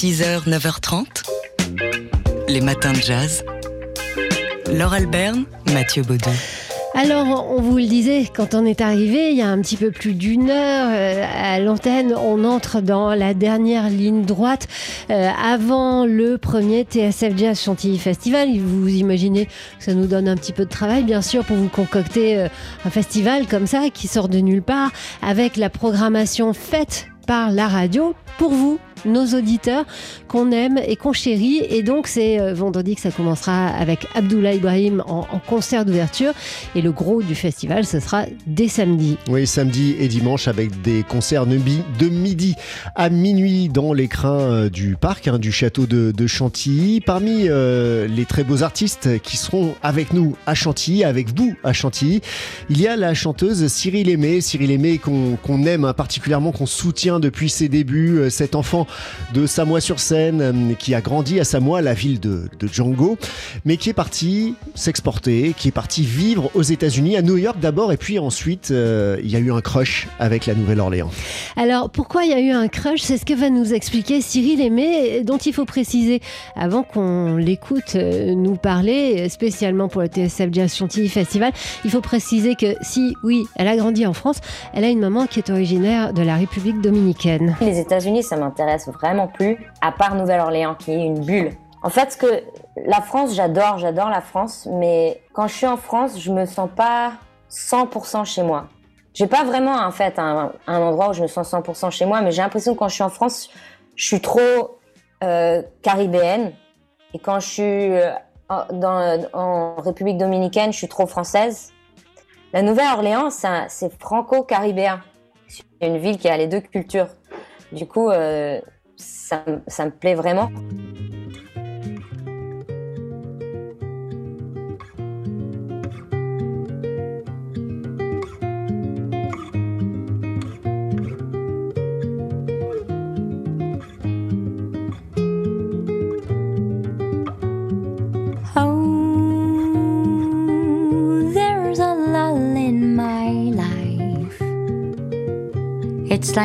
6h, 9h30. Les matins de jazz. Laure Alberne, Mathieu Baudou. Alors, on vous le disait, quand on est arrivé, il y a un petit peu plus d'une heure euh, à l'antenne, on entre dans la dernière ligne droite euh, avant le premier TSF Jazz Chantilly Festival. Vous imaginez que ça nous donne un petit peu de travail, bien sûr, pour vous concocter euh, un festival comme ça qui sort de nulle part avec la programmation faite par la radio pour vous, nos auditeurs qu'on aime et qu'on chérit. Et donc, c'est euh, vendredi que ça commencera avec Abdullah Ibrahim en, concert d'ouverture. Et le gros du festival, ce sera dès samedi. Oui, samedi et dimanche avec des concerts de midi à minuit dans les crins euh, du parc, hein, du château de, Chantilly. Parmi euh, les très beaux artistes qui seront avec nous à Chantilly, avec vous à Chantilly, il y a la chanteuse Cyril Aimé. Cyril Aimé qu'on aime hein, particulièrement, qu'on soutient depuis ses débuts. Cet enfant de Samoa-sur-Seine, euh, qui a grandi à Samoa, la ville de, Django, mais qui est parti s'exporter, qui est parti vivre aux États-Unis, à New York d'abord, et puis ensuite, euh, il y a eu un crush avec la Nouvelle-Orléans. Alors, pourquoi il y a eu un crush? C'est ce que va nous expliquer Cyril Aimé, dont il faut préciser, avant qu'on l'écoute euh, nous parler, spécialement pour le TSF Jazz Chantilly Festival, il faut préciser que si, oui, elle a grandi en France, elle a une maman qui est originaire de la République dominicaine. Les États-Unis, ça m'intéresse vraiment plus, à part Nouvelle-Orléans, qui est une bulle. En fait, que la France, j'adore, j'adore la France, mais quand je suis en France, je me sens pas 100% chez moi. J'ai pas vraiment en fait un, endroit où je me sens 100% chez moi, mais j'ai l'impression que quand je suis en France, je suis trop euh, caribéenne, et quand je suis euh, en République dominicaine, je suis trop française. La Nouvelle-Orléans, c'est franco-caribéen. Une ville qui a les deux cultures. Du coup, euh, ça, ça me plaît vraiment.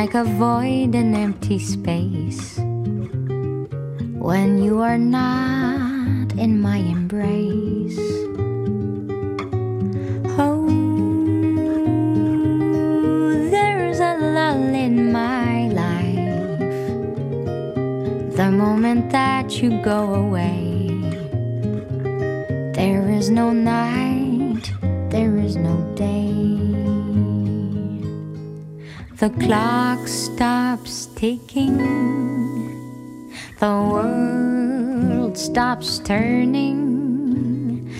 Like a void, an empty space when you are not in my embrace. Oh, there's a lull in my life the moment that you go away. The clock stops ticking, the world stops turning.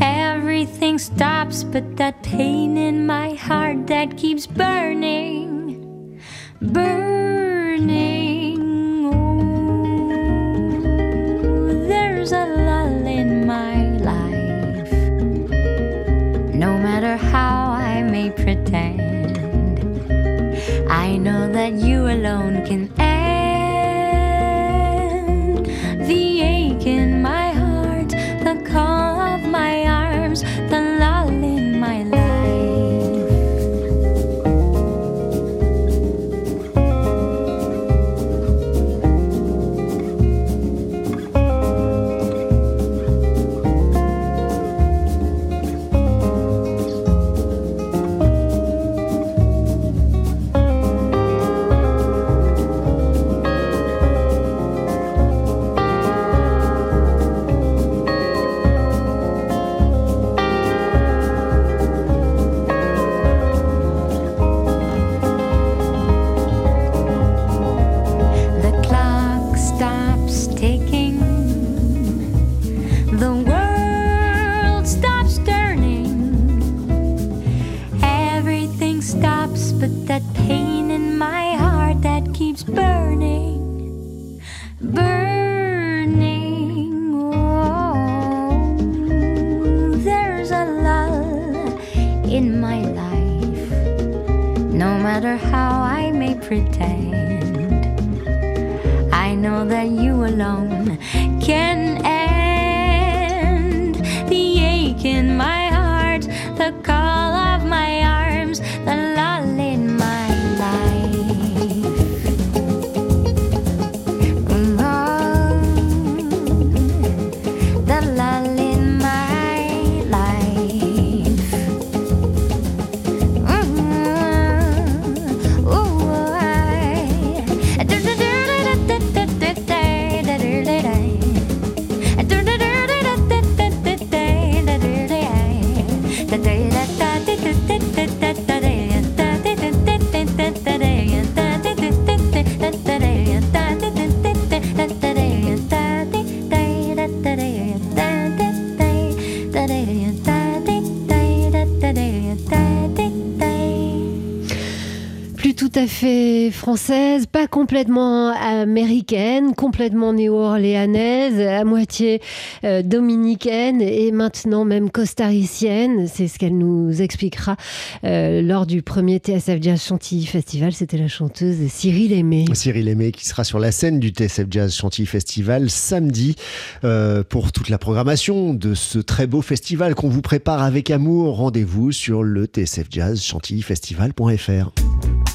Everything stops but that pain in my heart that keeps burning, burning. Oh, there's a lull in my life, no matter how I may pretend. That you alone can française, pas complètement américaine, complètement néo-orléanaise, à moitié euh, dominicaine et maintenant même costaricienne. C'est ce qu'elle nous expliquera euh, lors du premier TSF Jazz Chantilly Festival. C'était la chanteuse Cyril Aimé. Cyril Aimé qui sera sur la scène du TSF Jazz Chantilly Festival samedi euh, pour toute la programmation de ce très beau festival qu'on vous prépare avec amour. Rendez-vous sur le TSF Jazz Chantilly Festival.fr.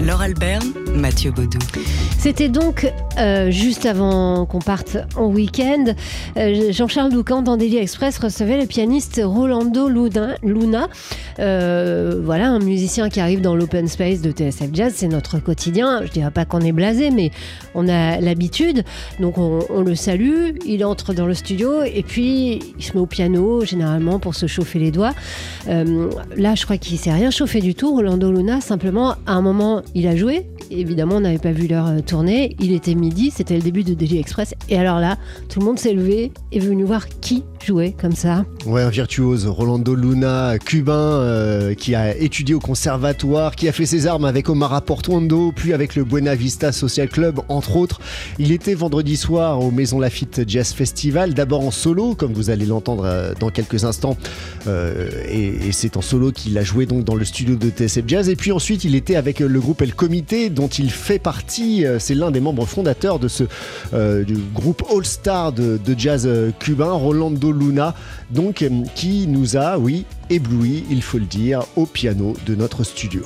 Laure Alberne, Mathieu Baudou. C'était donc euh, juste avant qu'on parte en week-end. euh, Jean-Charles Doucan dans Daily Express recevait le pianiste Rolando Luna. Euh, voilà, un musicien qui arrive dans l'open space de TSF Jazz. C'est notre quotidien. Je dirais pas qu'on est blasé, mais on a l'habitude. Donc on, le salue. Il entre dans le studio et puis il se met au piano, généralement pour se chauffer les doigts. Là, je crois qu'il s'est rien chauffé du tout. Rolando Luna, simplement, à un moment, il a joué. Évidemment, on n'avait pas vu l'heure euh, tourner. Il était midi, c'était le début de Daily Express. Et alors là, tout le monde s'est levé et venu voir qui jouait comme ça. Ouais, un virtuose, Rolando Luna, cubain, euh, qui a étudié au conservatoire, qui a fait ses armes avec Omar Portuondo, puis avec le Buena Vista Social Club, entre autres. Il était vendredi soir au Maison Lafitte Jazz Festival, d'abord en solo, comme vous allez l'entendre euh, dans quelques instants, euh, et, c'est en solo qu'il a joué donc dans le studio de TSF Jazz. Et puis ensuite, il était avec le groupe El Comité, dont il fait partie. C'est l'un des membres fondateurs de ce du groupe All Star de, de jazz cubain, Rolando Luna, donc qui nous a, oui, ébloui, il faut le dire, au piano de notre studio.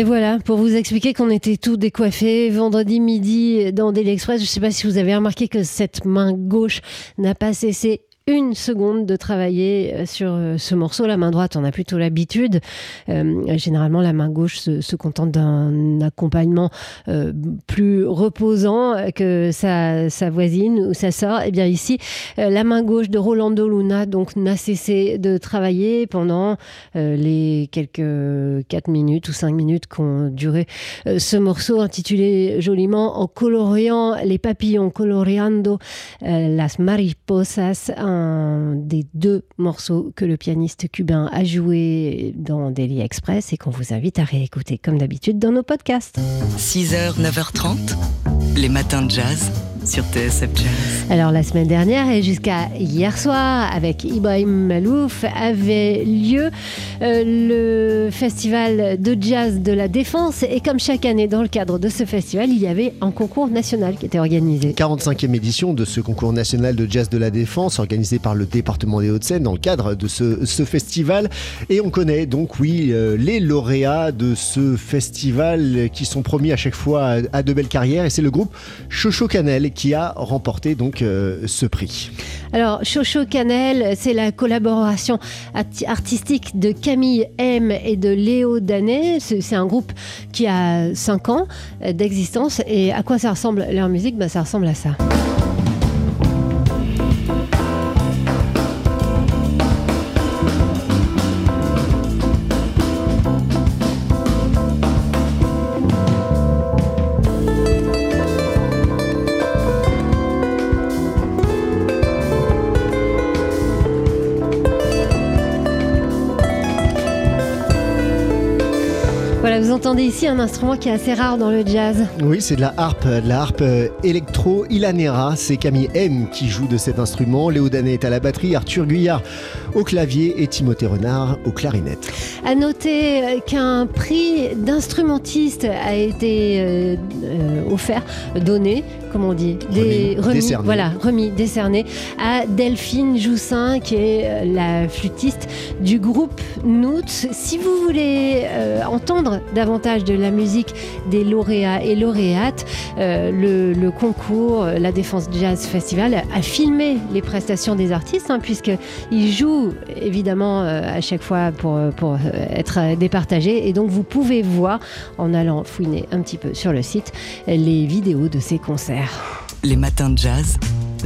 Et voilà, pour vous expliquer qu'on était tous décoiffés vendredi midi dans Daily Express. Je ne sais pas si vous avez remarqué que cette main gauche n'a pas cessé une seconde de travailler euh, sur euh, ce morceau. La main droite, on a plutôt l'habitude. Euh, généralement, la main gauche se, contente d'un accompagnement plus reposant que sa, voisine ou sa sœur. Et eh bien ici, la main gauche de Rolando Luna donc n'a cessé de travailler pendant les quelques 4 minutes ou 5 minutes qu'ont duré ce morceau intitulé joliment en coloriant les papillons, coloriando las mariposas, des deux morceaux que le pianiste cubain a joué dans Daily Express et qu'on vous invite à réécouter comme d'habitude dans nos podcasts. 6h, 9h30, les matins de jazz sur TSF Jazz. Alors la semaine dernière et jusqu'à hier soir avec Ibrahim Malouf avait lieu euh, le festival de jazz de la Défense et comme chaque année dans le cadre de ce festival il y avait un concours national qui était organisé. 45e édition de ce concours national de jazz de la Défense organisé par le département des Hauts-de-Seine dans le cadre de ce, festival et on connaît donc oui euh, les lauréats de ce festival qui sont promis à chaque fois à, de belles carrières et c'est le groupe Chocho Canel qui a remporté donc euh, ce prix. Alors, Chocho Canel, c'est la collaboration artistique de Camille M et de Léo Danet. C'est un groupe qui a 5 ans d'existence. Et à quoi ça ressemble leur musique? Ben, Ça ressemble à ça. Vous entendez ici un instrument qui est assez rare dans le jazz. Oui, c'est de la harpe, de la harpe euh, électro Ilanera. C'est Camille M qui joue de cet instrument. Léo Danet est à la batterie, Arthur Guyard au clavier et Timothée Renard au clarinette. À noter euh, qu'un prix d'instrumentiste a été euh, offert, donné, comment on dit, des remis, décerné. voilà, remis, décerné à Delphine Joussin, qui est la flûtiste du groupe Noot. Si vous voulez entendre davantage de la musique des lauréats et lauréates, euh, le, concours, euh, la Défense Jazz Festival, a filmé les prestations des artistes, hein, puisqu'ils jouent évidemment euh, à chaque fois pour, pour être départagés. Et donc vous pouvez voir, en allant fouiner un petit peu sur le site, les vidéos de ces concerts. Les matins de jazz.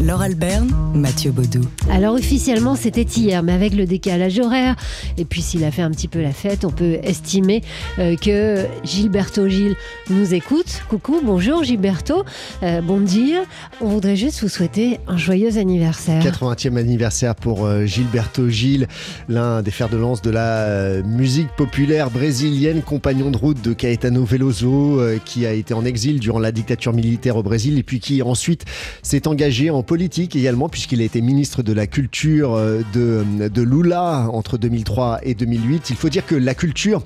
Laure Alberne, Mathieu Baudou. Alors officiellement c'était hier, mais avec le décalage horaire, et puis s'il a fait un petit peu la fête, on peut estimer euh, que Gilberto Gilles nous écoute. Coucou, bonjour Gilberto, euh, bon dire. On voudrait juste vous souhaiter un joyeux anniversaire. 80e anniversaire pour euh, Gilberto Gilles, l'un des fers de lance de la musique populaire brésilienne, compagnon de route de Caetano Veloso, qui a été en exil durant la dictature militaire au Brésil, et puis qui ensuite s'est engagé en politique également, puisqu'il a été ministre de la Culture euh, de, de Lula entre 2003 et 2008. Il faut dire que la culture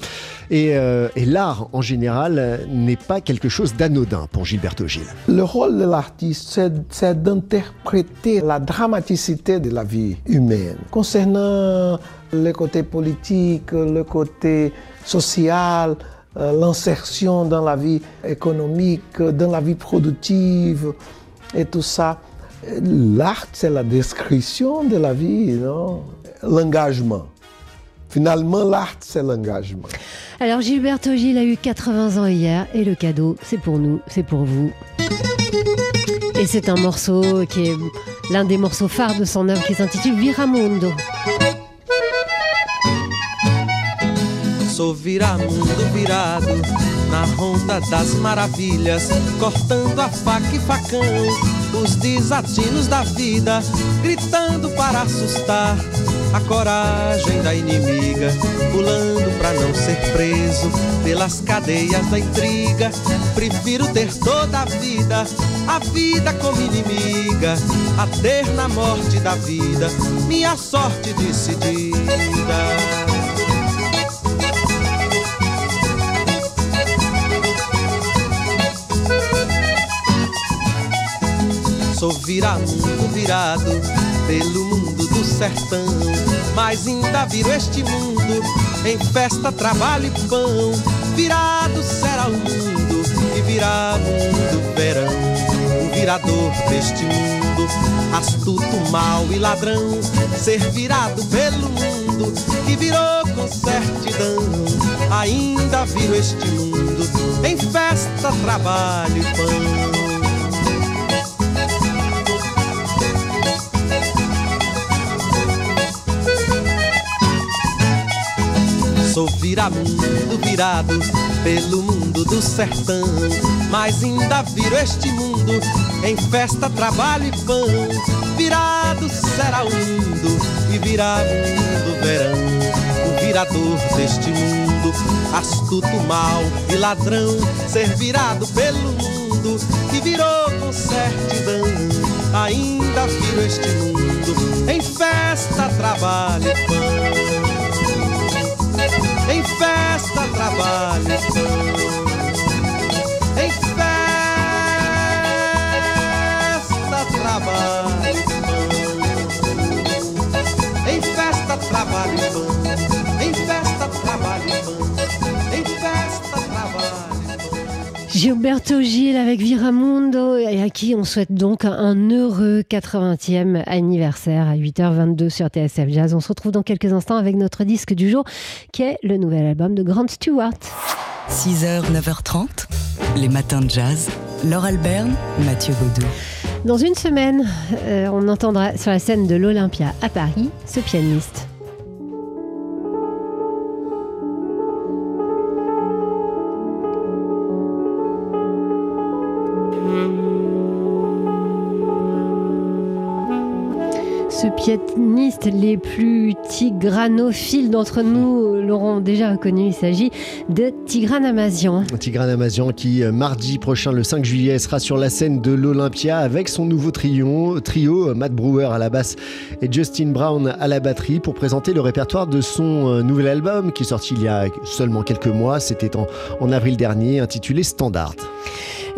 et, euh, et l'art en général n'est pas quelque chose d'anodin pour Gilberto Gil. Le rôle de l'artiste, c'est d'interpréter la dramaticité de la vie humaine. Concernant le côté politique, le côté social, euh, l'insertion dans la vie économique, dans la vie productive et tout ça. L'art, c'est la description de la vie, non? L'engagement. Finalement, l'art, c'est l'engagement. Alors, Gilberto Gil a eu 80 ans hier et le cadeau, c'est pour nous, c'est pour vous. Et c'est un morceau qui est l'un des morceaux phares de son œuvre qui s'intitule Viramundo. Sou viramundo virado na ronda das maravilhas, cortando a faca e facão, os desatinos da vida, gritando para assustar a coragem da inimiga, pulando para não ser preso pelas cadeias da intriga. Prefiro ter toda a vida, a vida como inimiga, a ter na morte da vida minha sorte decidida. Sou viramundo virado pelo mundo do sertão. Mas ainda viro este mundo em festa, trabalho e pão. Virado será o mundo e virá mundo verão. O virador deste mundo, astuto, mal e ladrão, ser virado pelo mundo que virou com certidão. Ainda viro este mundo em festa, trabalho e pão. Sou viramundo virado pelo mundo do sertão. Mas ainda viro este mundo em festa, trabalho e pão. Virado será o mundo e virá mundo verão. Virador deste mundo, astuto, mal e ladrão. Ser virado pelo mundo que virou com certidão. Ainda viro este mundo em festa, trabalho e pão This is Gilberto Gil avec Viramundo et à qui on souhaite donc un heureux 80e anniversaire à 8h22 sur TSF Jazz. On se retrouve dans quelques instants avec notre disque du jour qui est le nouvel album de Grant Stewart. 6h, 9h30, les matins de jazz. Laure Alberne, Mathieu Baudou. Dans une semaine, euh, on entendra sur la scène de l'Olympia à Paris ce pianiste. Ce pianiste, les plus tigranophiles d'entre nous l'auront déjà reconnu. Il s'agit de Tigran Amazian. Tigran Amazian qui, euh, mardi prochain, le 5 juillet, sera sur la scène de l'Olympia avec son nouveau trio, trio Matt Brewer à la basse et Justin Brown à la batterie pour présenter le répertoire de son euh, nouvel album qui est sorti il y a seulement quelques mois. C'était en avril dernier, intitulé Standard.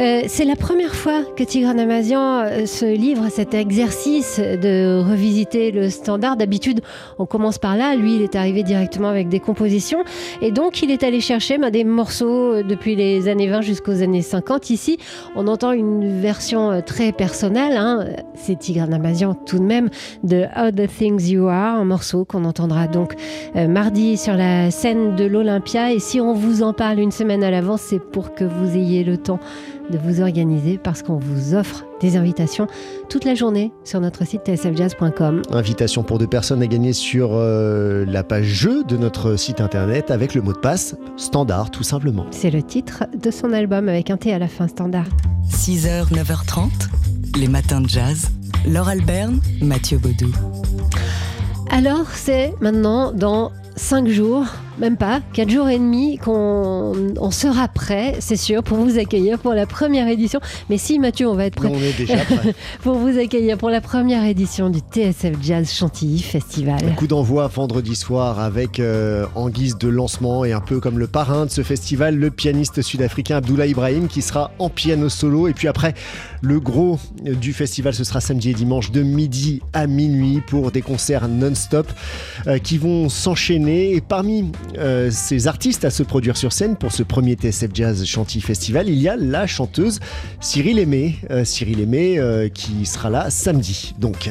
Euh, c'est la première fois que Tigran Amazian euh, se livre à cet exercice de revisiter le standard. D'habitude, on commence par là. Lui, il est arrivé directement avec des compositions. Et donc, il est allé chercher bah, des morceaux euh, depuis les années 20 jusqu'aux années 50. Ici, on entend une version très personnelle. hein. C'est Tigran Amazian tout de même de All the Things You Are, un morceau qu'on entendra donc mardi sur la scène de l'Olympia. Et si on vous en parle une semaine à l'avance, c'est pour que vous ayez le temps de vous organiser parce qu'on vous offre des invitations toute la journée sur notre site tsfjazz.com. Invitation pour deux personnes à gagner sur euh, la page jeu de notre site internet avec le mot de passe standard tout simplement. C'est le titre de son album avec un T à la fin standard. 6h, 9h30, les matins de jazz. Laure Alberne, Mathieu Baudou. Alors c'est maintenant dans 5 jours, même pas, 4 jours et demi qu'on on sera prêt, c'est sûr, pour vous accueillir pour la première édition. Mais si Mathieu, on va être prêt On est déjà prêt. pour vous accueillir pour la première édition du TSF Jazz Chantilly Festival. Coup d'envoi vendredi soir avec euh, en guise de lancement et un peu comme le parrain de ce festival, le pianiste sud-africain Abdullah Ibrahim qui sera en piano solo. Et puis après, le gros du festival, ce sera samedi et dimanche de midi à minuit pour des concerts non-stop euh, qui vont s'enchaîner. Et parmi euh, ces artistes à se produire sur scène pour ce premier TSF Jazz Chantilly Festival, il y a la chanteuse Cyril Aimé. Euh, Cyril Aimé euh, qui sera là samedi. Donc,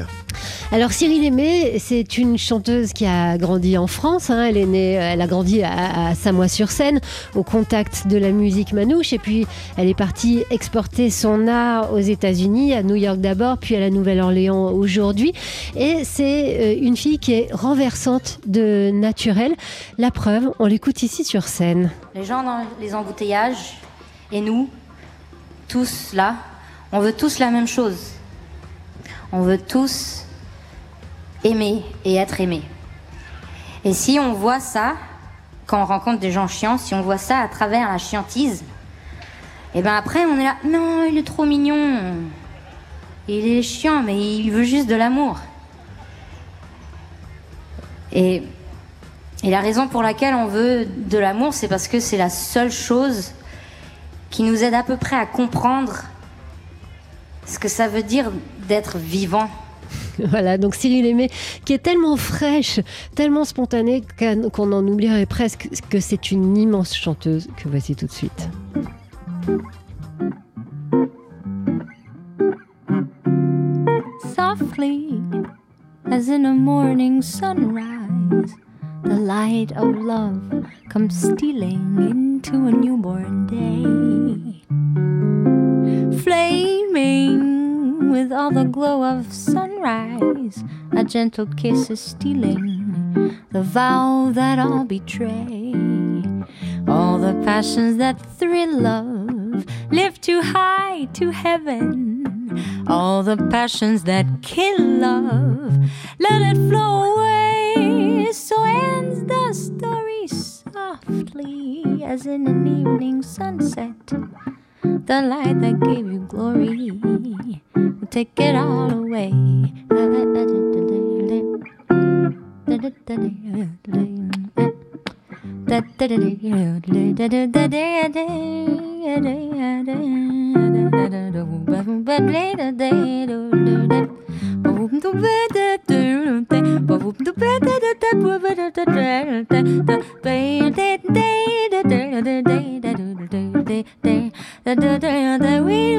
Alors Cyril Aimé, c'est une chanteuse qui a grandi en France. hein. Elle est née, elle a grandi à, à Samois-sur-Seine, au contact de la musique manouche. Et puis elle est partie exporter son art aux États-Unis, à New York d'abord, puis à la Nouvelle-Orléans aujourd'hui. Et c'est euh, une fille qui est renversante de naturel. La preuve, on l'écoute ici sur scène. Les gens dans les embouteillages et nous, tous là, on veut tous la même chose. On veut tous aimer et être aimé. Et si on voit ça, quand on rencontre des gens chiants, si on voit ça à travers la chiantise, et ben après on est là, non, il est trop mignon. Il est chiant, mais il veut juste de l'amour. Et la raison pour laquelle on veut de l'amour, c'est parce que c'est la seule chose qui nous aide à peu près à comprendre ce que ça veut dire d'être vivant. Voilà, donc Cyril Aimé, qui est tellement fraîche, tellement spontanée qu'on en oublierait presque que c'est une immense chanteuse que voici tout de suite. softly as in a morning sunrise. The light of love comes stealing into a newborn day. Flaming with all the glow of sunrise, a gentle kiss is stealing the vow that I'll betray. All the passions that thrill love lift too high to heaven. All the passions that kill love, let it flow away. So ends the story softly, as in an evening sunset. The light that gave you glory will take it all away. da da da da we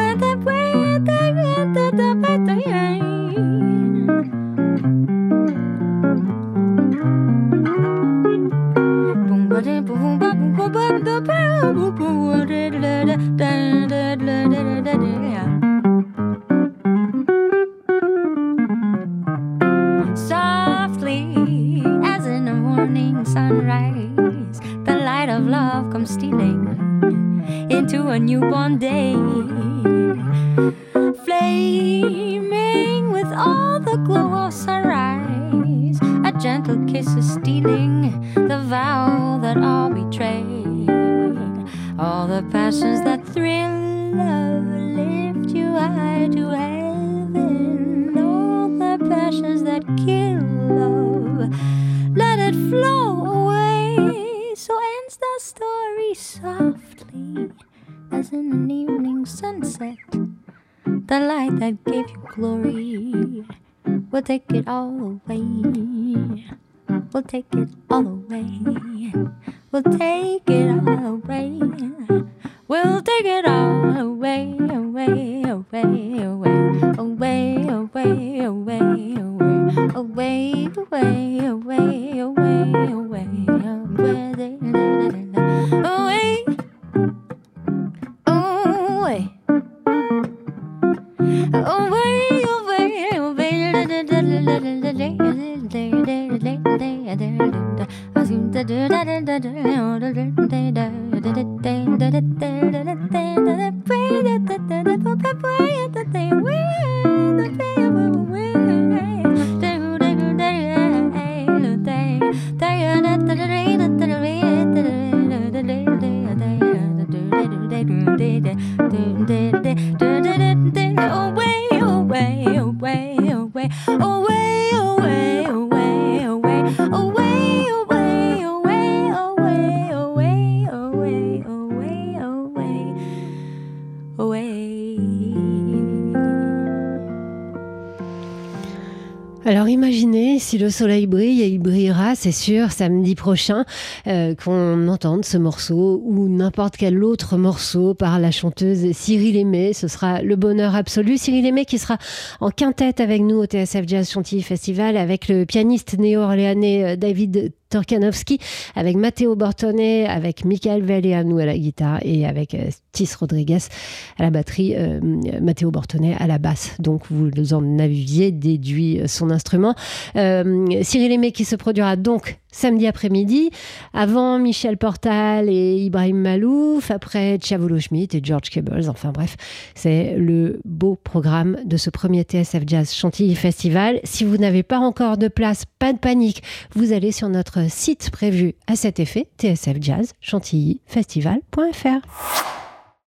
All the passions that thrill love lift you high to heaven. All the passions that kill love, let it flow away. So ends the story softly, as in an evening sunset. The light that gave you glory will take it all away. We'll take it all away. We'll take it all away. We'll take it all away, away, away, away, away, away, away, away, away, away, away, away, away, away, away, away, away, Away, da da soleil brille et il brillera, c'est sûr, samedi prochain, euh, qu'on entende ce morceau ou n'importe quel autre morceau par la chanteuse Cyril Aimé. Ce sera le bonheur absolu. Cyril Aimé qui sera en quintette avec nous au TSF Jazz Chantilly Festival avec le pianiste néo-orléanais euh, David Torkanowski, avec Matteo Bortone, avec Michael Velleanu à la guitare et avec euh, Tis Rodriguez à la batterie, euh, Matteo Bortone à la basse. Donc vous en aviez déduit euh, son instrument. Cyril Aimé qui se produira donc samedi après-midi, avant Michel Portal et Ibrahim Malouf, après Chavolo Schmidt et George Cables. Enfin bref, c'est le beau programme de ce premier TSF Jazz Chantilly Festival. Si vous n'avez pas encore de place, pas de panique, vous allez sur notre site prévu à cet effet, tsfjazzchantillyfestival.fr.